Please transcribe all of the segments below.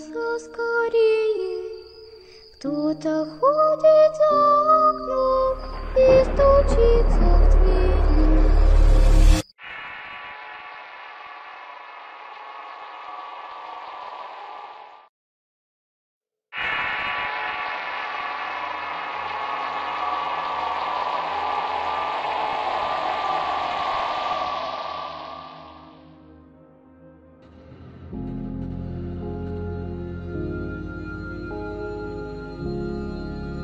глаза скорее. Кто-то ходит за окном и стучится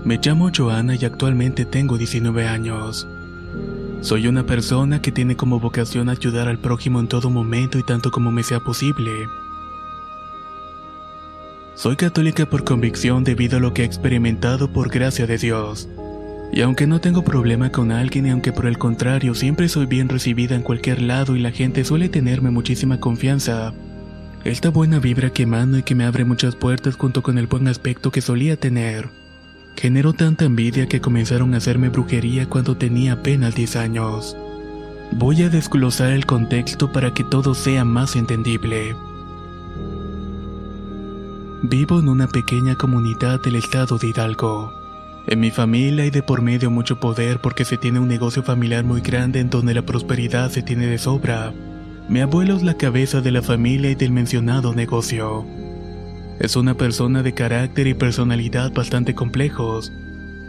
Me llamo Joana y actualmente tengo 19 años. Soy una persona que tiene como vocación ayudar al prójimo en todo momento y tanto como me sea posible. Soy católica por convicción debido a lo que he experimentado por gracia de Dios. Y aunque no tengo problema con alguien y aunque por el contrario siempre soy bien recibida en cualquier lado y la gente suele tenerme muchísima confianza, esta buena vibra que emano y que me abre muchas puertas junto con el buen aspecto que solía tener, generó tanta envidia que comenzaron a hacerme brujería cuando tenía apenas 10 años. Voy a desglosar el contexto para que todo sea más entendible. Vivo en una pequeña comunidad del estado de Hidalgo. En mi familia hay de por medio mucho poder porque se tiene un negocio familiar muy grande en donde la prosperidad se tiene de sobra. Mi abuelo es la cabeza de la familia y del mencionado negocio. Es una persona de carácter y personalidad bastante complejos.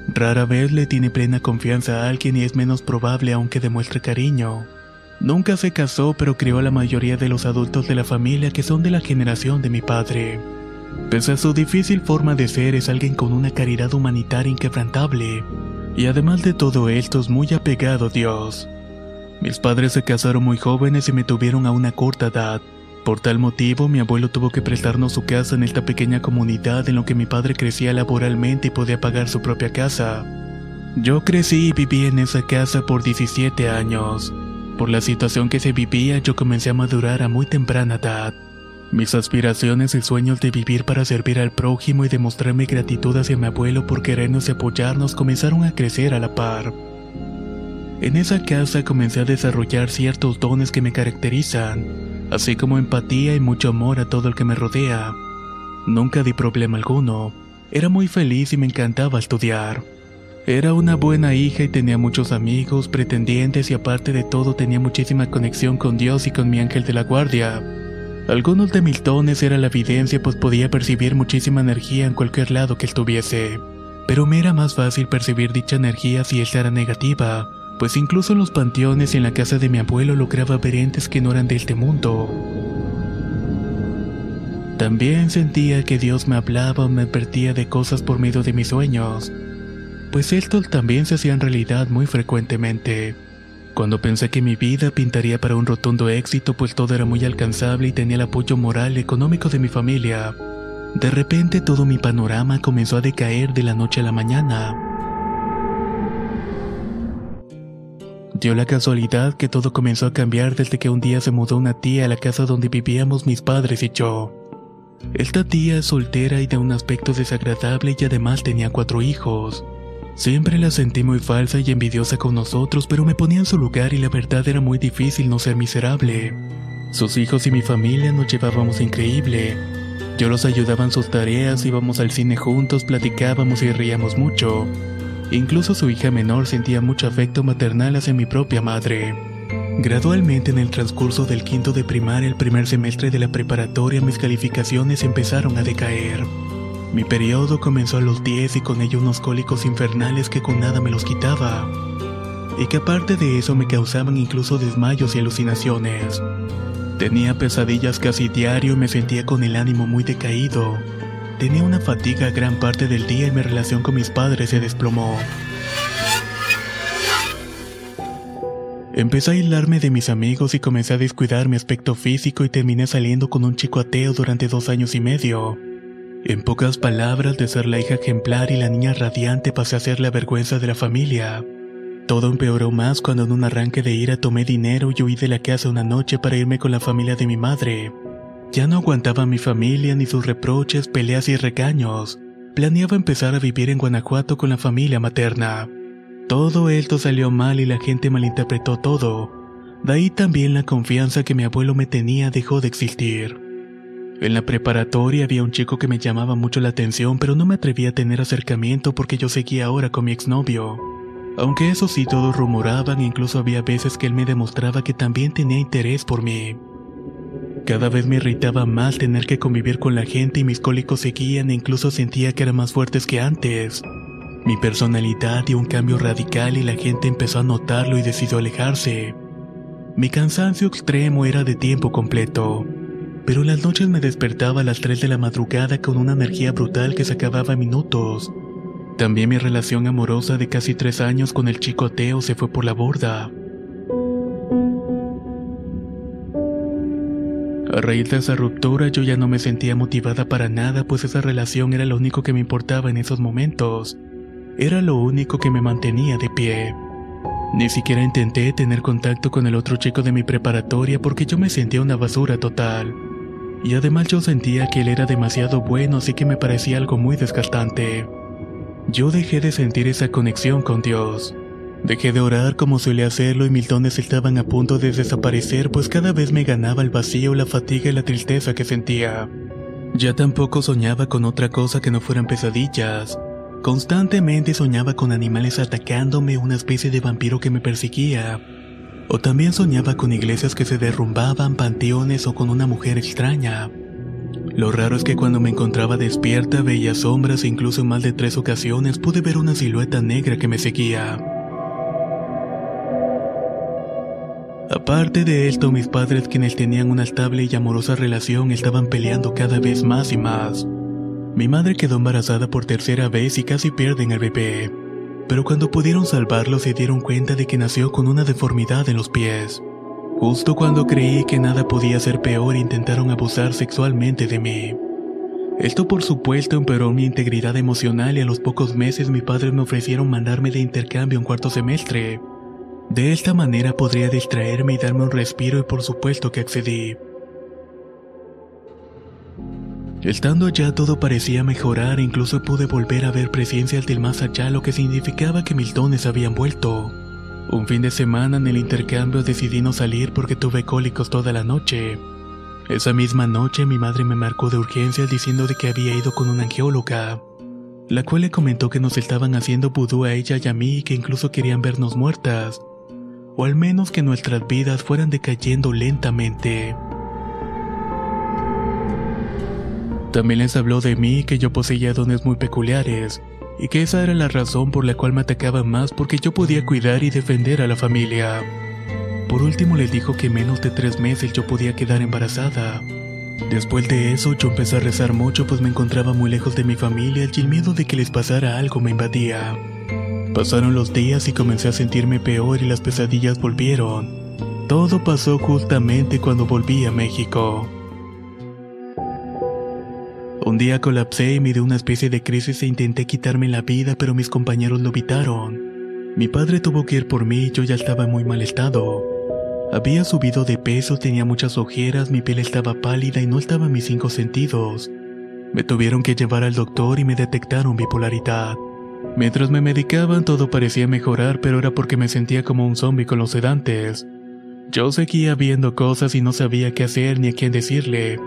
Rara vez le tiene plena confianza a alguien y es menos probable aunque demuestre cariño. Nunca se casó pero crió a la mayoría de los adultos de la familia que son de la generación de mi padre. Pese a su difícil forma de ser es alguien con una caridad humanitaria inquebrantable. Y además de todo esto es muy apegado a Dios. Mis padres se casaron muy jóvenes y me tuvieron a una corta edad. Por tal motivo, mi abuelo tuvo que prestarnos su casa en esta pequeña comunidad en lo que mi padre crecía laboralmente y podía pagar su propia casa. Yo crecí y viví en esa casa por 17 años. Por la situación que se vivía, yo comencé a madurar a muy temprana edad. Mis aspiraciones y sueños de vivir para servir al prójimo y demostrarme gratitud hacia mi abuelo por querernos y apoyarnos comenzaron a crecer a la par. En esa casa comencé a desarrollar ciertos dones que me caracterizan, así como empatía y mucho amor a todo el que me rodea. Nunca di problema alguno. Era muy feliz y me encantaba estudiar. Era una buena hija y tenía muchos amigos, pretendientes y aparte de todo tenía muchísima conexión con Dios y con mi ángel de la guardia. Algunos de mis dones era la evidencia pues podía percibir muchísima energía en cualquier lado que estuviese. Pero me era más fácil percibir dicha energía si esta era negativa, pues incluso en los panteones y en la casa de mi abuelo lograba ver entes que no eran de este mundo. También sentía que Dios me hablaba o me advertía de cosas por medio de mis sueños, pues estos también se hacían realidad muy frecuentemente. Cuando pensé que mi vida pintaría para un rotundo éxito, pues todo era muy alcanzable y tenía el apoyo moral y económico de mi familia, de repente todo mi panorama comenzó a decaer de la noche a la mañana. Dio la casualidad que todo comenzó a cambiar desde que un día se mudó una tía a la casa donde vivíamos mis padres y yo. Esta tía es soltera y de un aspecto desagradable y además tenía cuatro hijos. Siempre la sentí muy falsa y envidiosa con nosotros, pero me ponía en su lugar y la verdad era muy difícil no ser miserable. Sus hijos y mi familia nos llevábamos increíble. Yo los ayudaba en sus tareas, íbamos al cine juntos, platicábamos y reíamos mucho. Incluso su hija menor sentía mucho afecto maternal hacia mi propia madre. Gradualmente en el transcurso del quinto de primaria el primer semestre de la preparatoria mis calificaciones empezaron a decaer. Mi periodo comenzó a los 10 y con ello unos cólicos infernales que con nada me los quitaba. Y que aparte de eso me causaban incluso desmayos y alucinaciones. Tenía pesadillas casi diario y me sentía con el ánimo muy decaído. Tenía una fatiga gran parte del día y mi relación con mis padres se desplomó. Empecé a aislarme de mis amigos y comencé a descuidar mi aspecto físico y terminé saliendo con un chico ateo durante dos años y medio. En pocas palabras, de ser la hija ejemplar y la niña radiante pasé a ser la vergüenza de la familia. Todo empeoró más cuando en un arranque de ira tomé dinero y huí de la casa una noche para irme con la familia de mi madre. Ya no aguantaba mi familia ni sus reproches, peleas y regaños. Planeaba empezar a vivir en Guanajuato con la familia materna. Todo esto salió mal y la gente malinterpretó todo. De ahí también la confianza que mi abuelo me tenía dejó de existir. En la preparatoria había un chico que me llamaba mucho la atención, pero no me atrevía a tener acercamiento porque yo seguía ahora con mi exnovio. Aunque eso sí todos rumoraban, incluso había veces que él me demostraba que también tenía interés por mí. Cada vez me irritaba más tener que convivir con la gente y mis cólicos seguían e incluso sentía que eran más fuertes que antes. Mi personalidad dio un cambio radical y la gente empezó a notarlo y decidió alejarse. Mi cansancio extremo era de tiempo completo, pero en las noches me despertaba a las 3 de la madrugada con una energía brutal que se acababa minutos. También mi relación amorosa de casi tres años con el chico ateo se fue por la borda. A raíz de esa ruptura yo ya no me sentía motivada para nada, pues esa relación era lo único que me importaba en esos momentos. Era lo único que me mantenía de pie. Ni siquiera intenté tener contacto con el otro chico de mi preparatoria porque yo me sentía una basura total. Y además yo sentía que él era demasiado bueno, así que me parecía algo muy desgastante. Yo dejé de sentir esa conexión con Dios. Dejé de orar como solía hacerlo y mis dones estaban a punto de desaparecer pues cada vez me ganaba el vacío, la fatiga y la tristeza que sentía. Ya tampoco soñaba con otra cosa que no fueran pesadillas. Constantemente soñaba con animales atacándome, una especie de vampiro que me perseguía. O también soñaba con iglesias que se derrumbaban, panteones o con una mujer extraña. Lo raro es que cuando me encontraba despierta veía sombras e incluso en más de tres ocasiones pude ver una silueta negra que me seguía. Aparte de esto, mis padres, quienes tenían una estable y amorosa relación, estaban peleando cada vez más y más. Mi madre quedó embarazada por tercera vez y casi pierden al bebé. Pero cuando pudieron salvarlo se dieron cuenta de que nació con una deformidad en los pies. Justo cuando creí que nada podía ser peor intentaron abusar sexualmente de mí. Esto por supuesto empeoró mi integridad emocional y a los pocos meses mis padres me ofrecieron mandarme de intercambio un cuarto semestre. De esta manera podría distraerme y darme un respiro y por supuesto que accedí. Estando allá todo parecía mejorar, incluso pude volver a ver presencias del más allá, lo que significaba que mis dones habían vuelto. Un fin de semana en el intercambio decidí no salir porque tuve cólicos toda la noche. Esa misma noche mi madre me marcó de urgencia diciendo de que había ido con una angióloga, la cual le comentó que nos estaban haciendo vudú a ella y a mí y que incluso querían vernos muertas, o al menos que nuestras vidas fueran decayendo lentamente. También les habló de mí que yo poseía dones muy peculiares, y que esa era la razón por la cual me atacaban más porque yo podía cuidar y defender a la familia. Por último les dijo que menos de tres meses yo podía quedar embarazada. Después de eso yo empecé a rezar mucho pues me encontraba muy lejos de mi familia y el miedo de que les pasara algo me invadía. Pasaron los días y comencé a sentirme peor y las pesadillas volvieron. Todo pasó justamente cuando volví a México. Un día colapsé y me dio una especie de crisis e intenté quitarme la vida, pero mis compañeros lo evitaron. Mi padre tuvo que ir por mí y yo ya estaba en muy mal estado. Había subido de peso, tenía muchas ojeras, mi piel estaba pálida y no estaba en mis cinco sentidos. Me tuvieron que llevar al doctor y me detectaron bipolaridad. Mientras me medicaban todo parecía mejorar, pero era porque me sentía como un zombie con los sedantes. Yo seguía viendo cosas y no sabía qué hacer ni a quién decirle.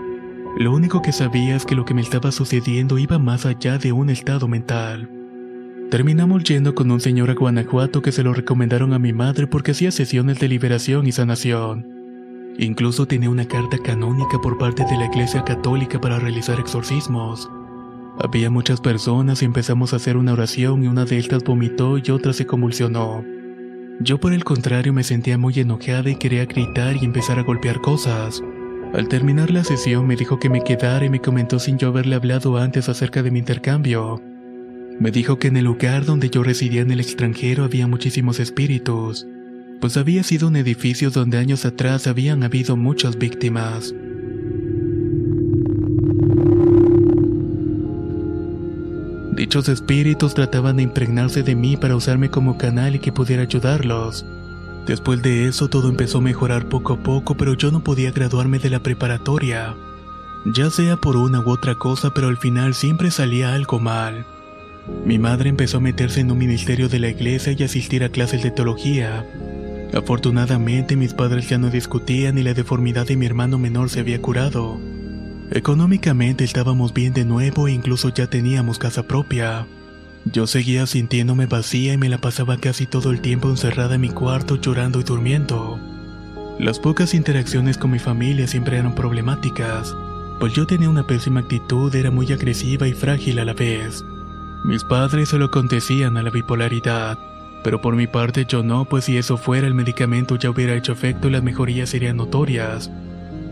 Lo único que sabía es que lo que me estaba sucediendo iba más allá de un estado mental. Terminamos yendo con un señor a Guanajuato que se lo recomendaron a mi madre porque hacía sesiones de liberación y sanación. Incluso tenía una carta canónica por parte de la Iglesia Católica para realizar exorcismos. Había muchas personas y empezamos a hacer una oración y una de estas vomitó y otra se convulsionó. Yo por el contrario me sentía muy enojada y quería gritar y empezar a golpear cosas. Al terminar la sesión me dijo que me quedara y me comentó sin yo haberle hablado antes acerca de mi intercambio. Me dijo que en el lugar donde yo residía en el extranjero había muchísimos espíritus, pues había sido un edificio donde años atrás habían habido muchas víctimas. Dichos espíritus trataban de impregnarse de mí para usarme como canal y que pudiera ayudarlos. Después de eso todo empezó a mejorar poco a poco, pero yo no podía graduarme de la preparatoria. Ya sea por una u otra cosa, pero al final siempre salía algo mal. Mi madre empezó a meterse en un ministerio de la iglesia y asistir a clases de teología. Afortunadamente mis padres ya no discutían y la deformidad de mi hermano menor se había curado. Económicamente estábamos bien de nuevo e incluso ya teníamos casa propia. Yo seguía sintiéndome vacía y me la pasaba casi todo el tiempo encerrada en mi cuarto llorando y durmiendo. Las pocas interacciones con mi familia siempre eran problemáticas, pues yo tenía una pésima actitud, era muy agresiva y frágil a la vez. Mis padres solo acontecían a la bipolaridad, pero por mi parte yo no, pues si eso fuera el medicamento ya hubiera hecho efecto y las mejorías serían notorias.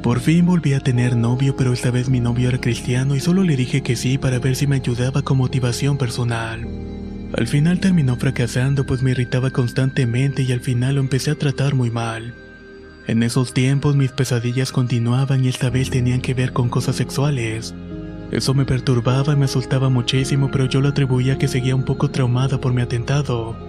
Por fin volví a tener novio, pero esta vez mi novio era cristiano y solo le dije que sí para ver si me ayudaba con motivación personal. Al final terminó fracasando pues me irritaba constantemente y al final lo empecé a tratar muy mal. En esos tiempos mis pesadillas continuaban y esta vez tenían que ver con cosas sexuales. Eso me perturbaba y me asustaba muchísimo, pero yo lo atribuía a que seguía un poco traumada por mi atentado.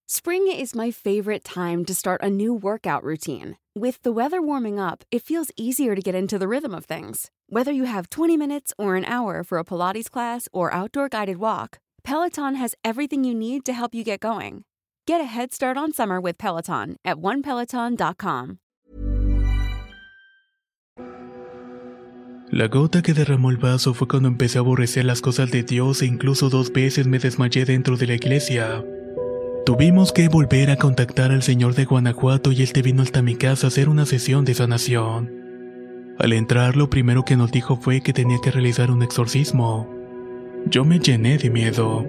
Spring is my favorite time to start a new workout routine. With the weather warming up, it feels easier to get into the rhythm of things. Whether you have 20 minutes or an hour for a Pilates class or outdoor guided walk, Peloton has everything you need to help you get going. Get a head start on summer with Peloton at onepeloton.com. La gota que derramó el vaso fue cuando empecé a aborrecer las cosas de Dios e incluso dos veces me desmayé dentro de la iglesia. Tuvimos que volver a contactar al señor de Guanajuato y él te vino hasta mi casa a hacer una sesión de sanación. Al entrar lo primero que nos dijo fue que tenía que realizar un exorcismo. Yo me llené de miedo.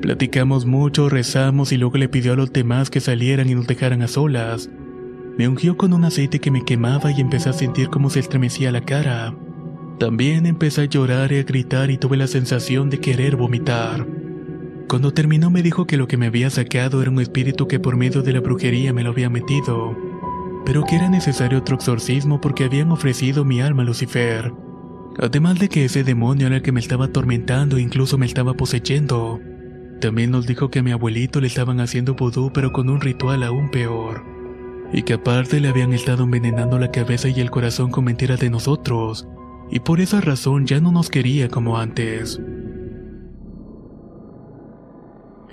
Platicamos mucho, rezamos y luego le pidió a los demás que salieran y nos dejaran a solas. Me ungió con un aceite que me quemaba y empecé a sentir cómo se estremecía la cara. También empecé a llorar y a gritar y tuve la sensación de querer vomitar. Cuando terminó me dijo que lo que me había sacado era un espíritu que por medio de la brujería me lo había metido, pero que era necesario otro exorcismo porque habían ofrecido mi alma a Lucifer. Además de que ese demonio era el que me estaba atormentando e incluso me estaba poseyendo. También nos dijo que a mi abuelito le estaban haciendo vudú pero con un ritual aún peor. Y que aparte le habían estado envenenando la cabeza y el corazón con mentiras de nosotros. Y por esa razón ya no nos quería como antes.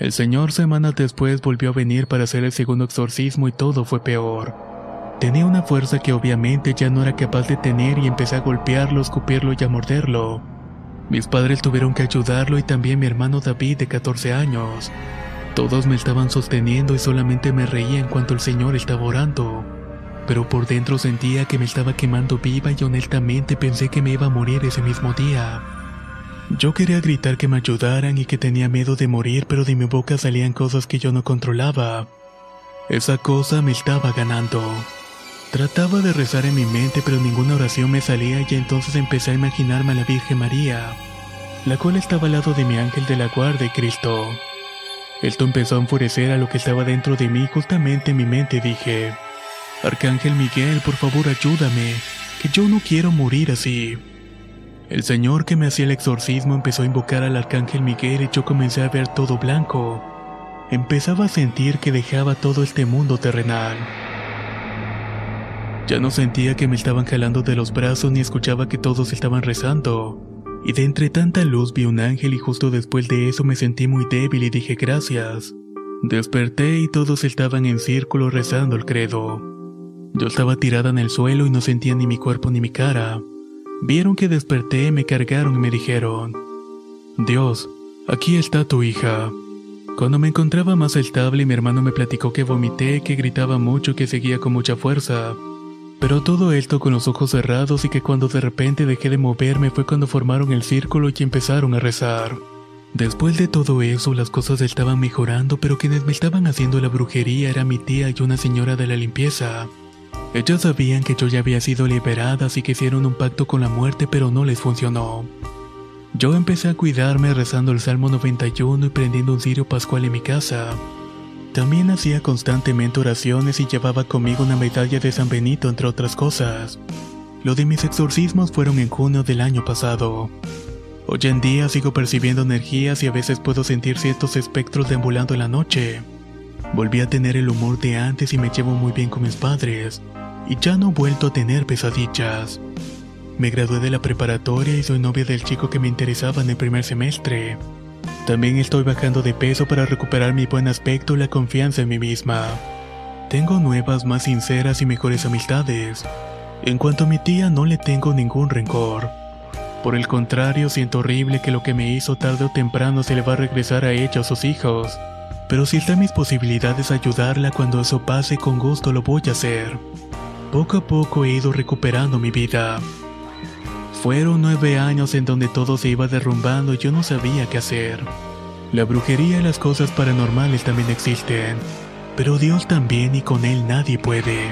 El señor semanas después volvió a venir para hacer el segundo exorcismo y todo fue peor. Tenía una fuerza que obviamente ya no era capaz de tener y empecé a golpearlo, escupirlo y a morderlo. Mis padres tuvieron que ayudarlo y también mi hermano David de 14 años. Todos me estaban sosteniendo y solamente me reía en cuanto el Señor estaba orando. Pero por dentro sentía que me estaba quemando viva y honestamente pensé que me iba a morir ese mismo día. Yo quería gritar que me ayudaran y que tenía miedo de morir, pero de mi boca salían cosas que yo no controlaba. Esa cosa me estaba ganando. Trataba de rezar en mi mente, pero ninguna oración me salía y entonces empecé a imaginarme a la Virgen María, la cual estaba al lado de mi ángel de la guarda y Cristo. Esto empezó a enfurecer a lo que estaba dentro de mí, justamente en mi mente dije, Arcángel Miguel, por favor ayúdame, que yo no quiero morir así. El señor que me hacía el exorcismo empezó a invocar al arcángel Miguel y yo comencé a ver todo blanco. Empezaba a sentir que dejaba todo este mundo terrenal. Ya no sentía que me estaban jalando de los brazos ni escuchaba que todos estaban rezando. Y de entre tanta luz vi un ángel y justo después de eso me sentí muy débil y dije gracias. Desperté y todos estaban en círculo rezando el credo. Yo estaba tirada en el suelo y no sentía ni mi cuerpo ni mi cara. Vieron que desperté, me cargaron y me dijeron, Dios, aquí está tu hija. Cuando me encontraba más estable, mi hermano me platicó que vomité, que gritaba mucho, que seguía con mucha fuerza. Pero todo esto con los ojos cerrados y que cuando de repente dejé de moverme fue cuando formaron el círculo y empezaron a rezar. Después de todo eso, las cosas estaban mejorando, pero quienes me estaban haciendo la brujería era mi tía y una señora de la limpieza. Ellos sabían que yo ya había sido liberada, así que hicieron un pacto con la muerte, pero no les funcionó. Yo empecé a cuidarme rezando el Salmo 91 y prendiendo un cirio pascual en mi casa. También hacía constantemente oraciones y llevaba conmigo una medalla de San Benito, entre otras cosas. Lo de mis exorcismos fueron en junio del año pasado. Hoy en día sigo percibiendo energías y a veces puedo sentir ciertos espectros deambulando en la noche. Volví a tener el humor de antes y me llevo muy bien con mis padres, y ya no he vuelto a tener pesadillas. Me gradué de la preparatoria y soy novia del chico que me interesaba en el primer semestre. También estoy bajando de peso para recuperar mi buen aspecto y la confianza en mí misma. Tengo nuevas, más sinceras y mejores amistades. En cuanto a mi tía, no le tengo ningún rencor. Por el contrario, siento horrible que lo que me hizo tarde o temprano se le va a regresar a ella o a sus hijos. Pero si está en mis posibilidades ayudarla cuando eso pase, con gusto lo voy a hacer. Poco a poco he ido recuperando mi vida. Fueron nueve años en donde todo se iba derrumbando y yo no sabía qué hacer. La brujería y las cosas paranormales también existen, pero Dios también y con Él nadie puede.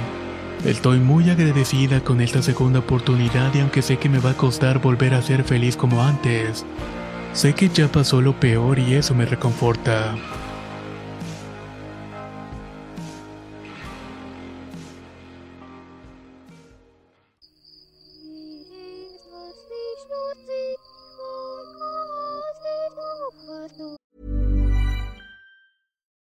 Estoy muy agradecida con esta segunda oportunidad y aunque sé que me va a costar volver a ser feliz como antes, sé que ya pasó lo peor y eso me reconforta.